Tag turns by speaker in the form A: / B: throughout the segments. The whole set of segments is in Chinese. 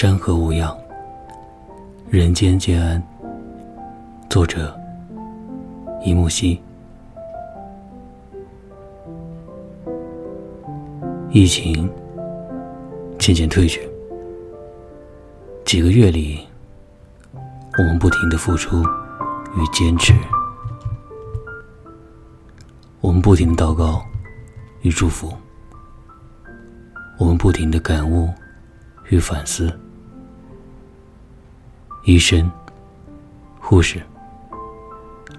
A: 山河无恙，人间皆安。作者：一木兮。疫情渐渐退去，几个月里，我们不停的付出与坚持，我们不停的祷告与祝福，我们不停的感悟。与反思，医生、护士、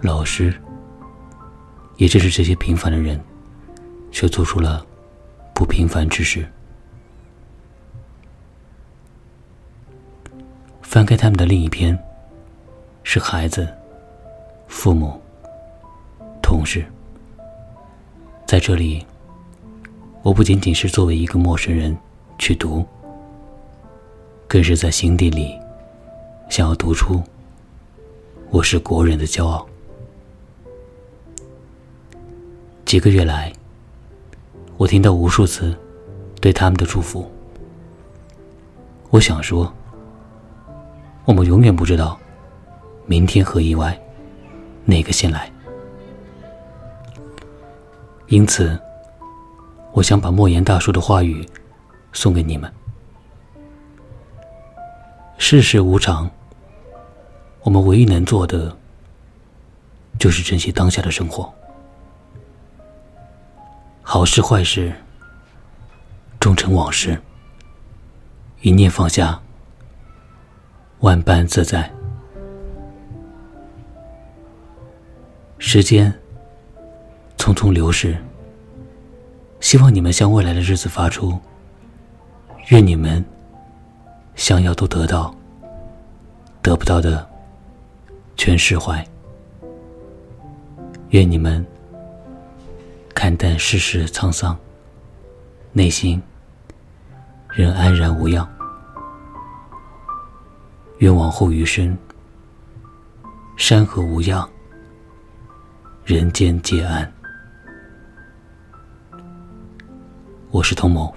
A: 老师，也正是这些平凡的人，却做出了不平凡之事。翻开他们的另一篇，是孩子、父母、同事。在这里，我不仅仅是作为一个陌生人去读。更是在心底里，想要读出“我是国人的骄傲”。几个月来，我听到无数次对他们的祝福。我想说，我们永远不知道明天和意外哪个先来，因此，我想把莫言大叔的话语送给你们。世事无常，我们唯一能做的，就是珍惜当下的生活。好事坏事，终成往事。一念放下，万般自在。时间匆匆流逝，希望你们向未来的日子发出，愿你们想要都得到。得不到的，全释怀。愿你们看淡世事沧桑，内心仍安然无恙。愿往后余生，山河无恙，人间皆安。我是童某，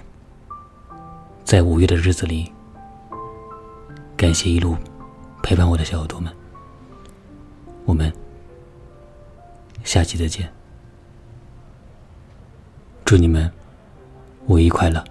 A: 在五月的日子里，感谢一路。陪伴我的小耳朵们，我们下期再见。祝你们五一快乐！